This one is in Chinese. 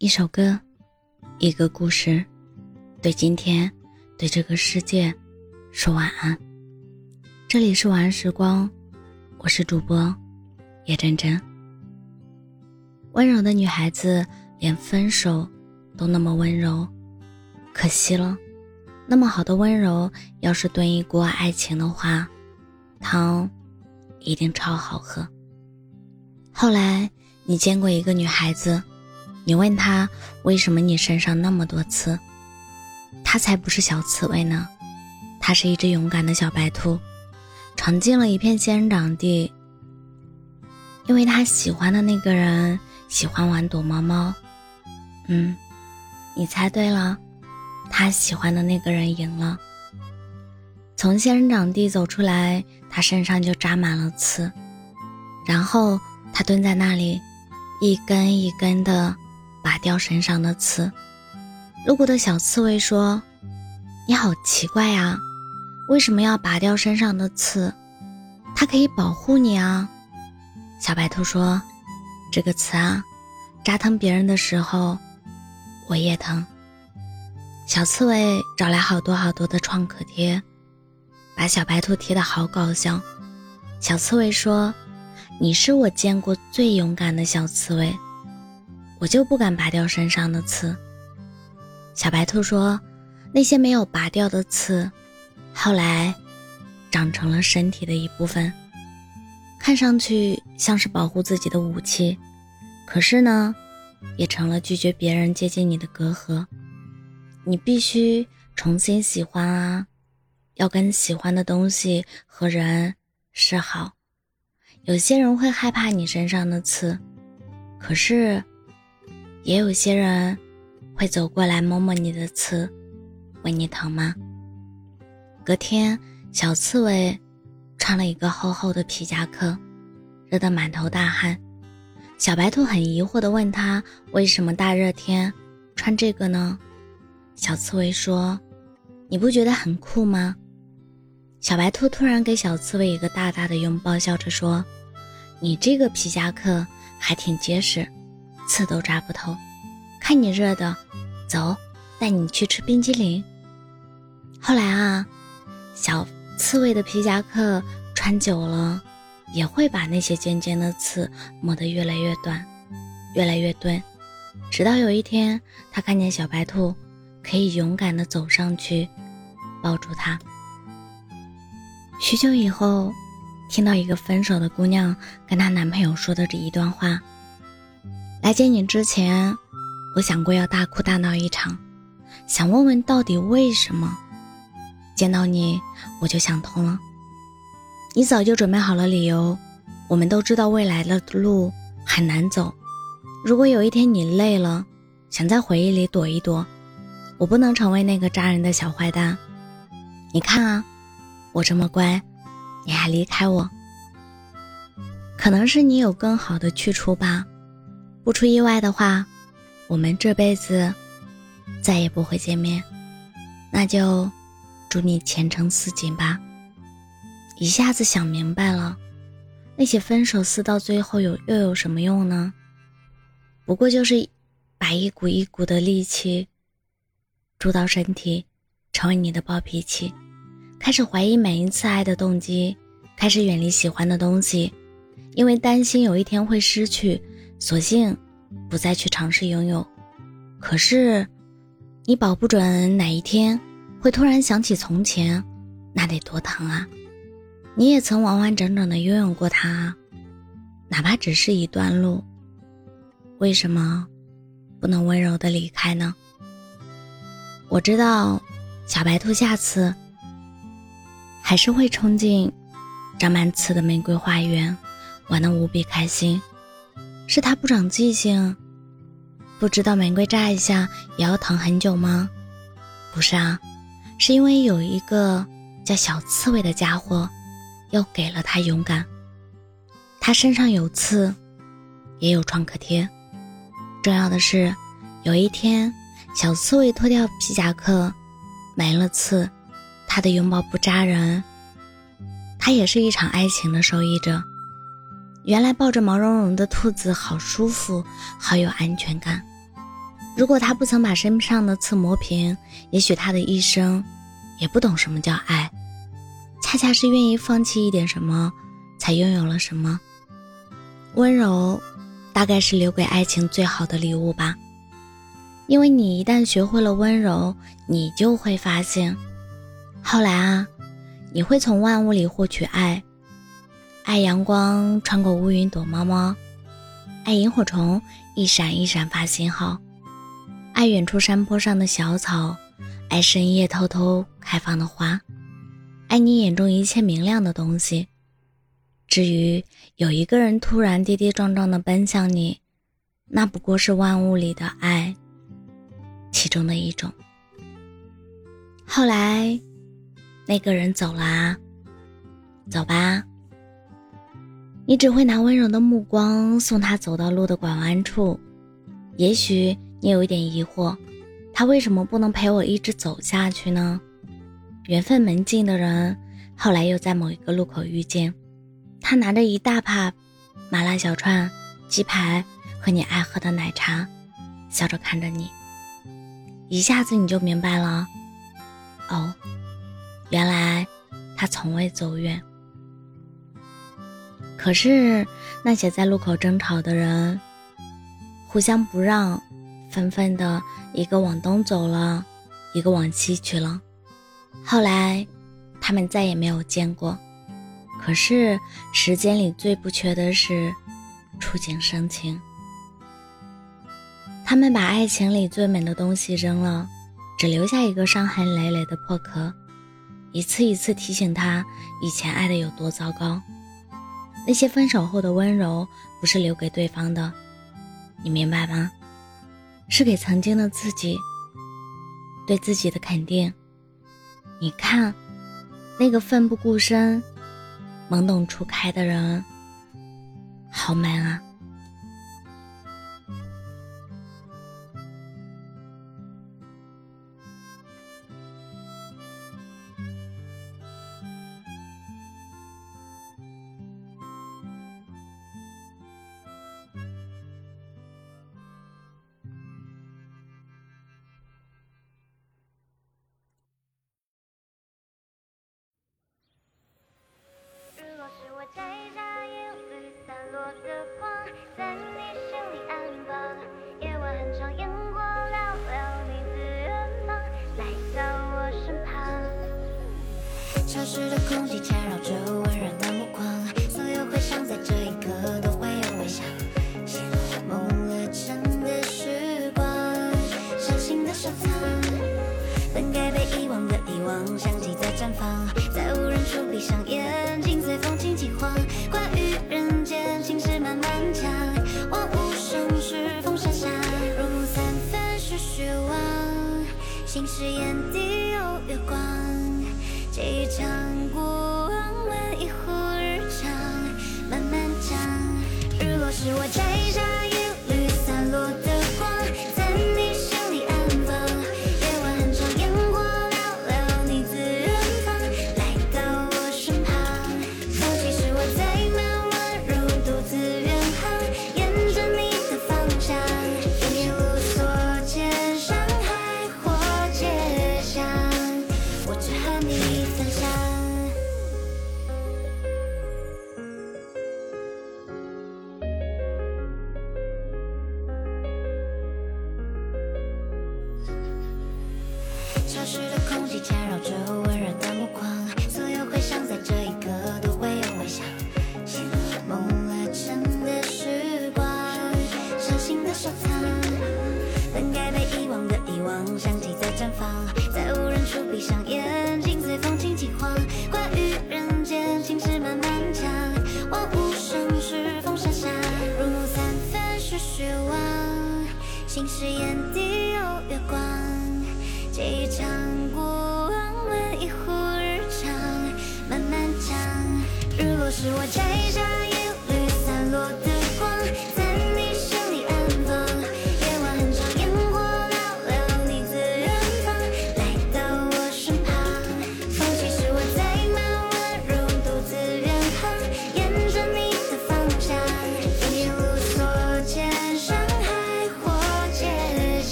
一首歌，一个故事，对今天，对这个世界，说晚安。这里是晚安时光，我是主播叶真真。温柔的女孩子，连分手都那么温柔，可惜了。那么好的温柔，要是炖一锅爱情的话，汤一定超好喝。后来，你见过一个女孩子。你问他为什么你身上那么多刺？他才不是小刺猬呢，他是一只勇敢的小白兔，闯进了一片仙人掌地。因为他喜欢的那个人喜欢玩躲猫猫。嗯，你猜对了，他喜欢的那个人赢了。从仙人掌地走出来，他身上就扎满了刺，然后他蹲在那里，一根一根的。拔掉身上的刺，路过的小刺猬说：“你好奇怪呀，为什么要拔掉身上的刺？它可以保护你啊。”小白兔说：“这个刺啊，扎疼别人的时候，我也疼。”小刺猬找来好多好多的创可贴，把小白兔贴得好搞笑。小刺猬说：“你是我见过最勇敢的小刺猬。”我就不敢拔掉身上的刺。小白兔说：“那些没有拔掉的刺，后来长成了身体的一部分，看上去像是保护自己的武器，可是呢，也成了拒绝别人接近你的隔阂。你必须重新喜欢啊，要跟喜欢的东西和人示好。有些人会害怕你身上的刺，可是。”也有些人会走过来摸摸你的刺，问你疼吗？隔天，小刺猬穿了一个厚厚的皮夹克，热得满头大汗。小白兔很疑惑地问他：“为什么大热天穿这个呢？”小刺猬说：“你不觉得很酷吗？”小白兔突然给小刺猬一个大大的拥抱，笑着说：“你这个皮夹克还挺结实。”刺都扎不透，看你热的，走，带你去吃冰激凌。后来啊，小刺猬的皮夹克穿久了，也会把那些尖尖的刺磨得越来越短，越来越钝，直到有一天，他看见小白兔，可以勇敢地走上去，抱住它。许久以后，听到一个分手的姑娘跟她男朋友说的这一段话。来见你之前，我想过要大哭大闹一场，想问问到底为什么。见到你，我就想通了。你早就准备好了理由。我们都知道未来的路很难走。如果有一天你累了，想在回忆里躲一躲，我不能成为那个扎人的小坏蛋。你看啊，我这么乖，你还离开我，可能是你有更好的去处吧。不出意外的话，我们这辈子再也不会见面，那就祝你前程似锦吧。一下子想明白了，那些分手撕到最后有又有什么用呢？不过就是把一股一股的力气注到身体，成为你的暴脾气，开始怀疑每一次爱的动机，开始远离喜欢的东西，因为担心有一天会失去。索性不再去尝试拥有，可是你保不准哪一天会突然想起从前，那得多疼啊！你也曾完完整整的拥有过它，哪怕只是一段路，为什么不能温柔的离开呢？我知道，小白兔下次还是会冲进长满刺的玫瑰花园，玩的无比开心。是他不长记性，不知道玫瑰扎一下也要疼很久吗？不是啊，是因为有一个叫小刺猬的家伙，又给了他勇敢。他身上有刺，也有创可贴。重要的是，有一天小刺猬脱掉皮夹克，没了刺，他的拥抱不扎人。他也是一场爱情的受益者。原来抱着毛茸茸的兔子好舒服，好有安全感。如果他不曾把身上的刺磨平，也许他的一生也不懂什么叫爱。恰恰是愿意放弃一点什么，才拥有了什么。温柔，大概是留给爱情最好的礼物吧。因为你一旦学会了温柔，你就会发现，后来啊，你会从万物里获取爱，爱阳光穿过乌云躲猫猫，爱萤火虫一闪一闪发信号。爱远处山坡上的小草，爱深夜偷偷开放的花，爱你眼中一切明亮的东西。至于有一个人突然跌跌撞撞地奔向你，那不过是万物里的爱其中的一种。后来，那个人走了，走吧。你只会拿温柔的目光送他走到路的拐弯处，也许。你有一点疑惑，他为什么不能陪我一直走下去呢？缘分门禁的人，后来又在某一个路口遇见，他拿着一大帕麻辣小串、鸡排和你爱喝的奶茶，笑着看着你，一下子你就明白了，哦，原来他从未走远。可是那些在路口争吵的人，互相不让。纷纷的，一个往东走了，一个往西去了。后来，他们再也没有见过。可是，时间里最不缺的是触景生情。他们把爱情里最美的东西扔了，只留下一个伤痕累累的破壳，一次一次提醒他以前爱的有多糟糕。那些分手后的温柔，不是留给对方的，你明白吗？是给曾经的自己，对自己的肯定。你看，那个奋不顾身、懵懂初开的人，好美啊！湿的空气缠绕着温热的目光，所有回想在这一刻都会有微笑。陷入梦了真的时光，伤心的收藏，本该被遗忘的遗忘，相机在绽放，在无人处闭上眼睛，随风轻轻晃。关于人间情事慢慢讲，万物生时风沙下，入木三分是虚妄，心事眼是，我摘下。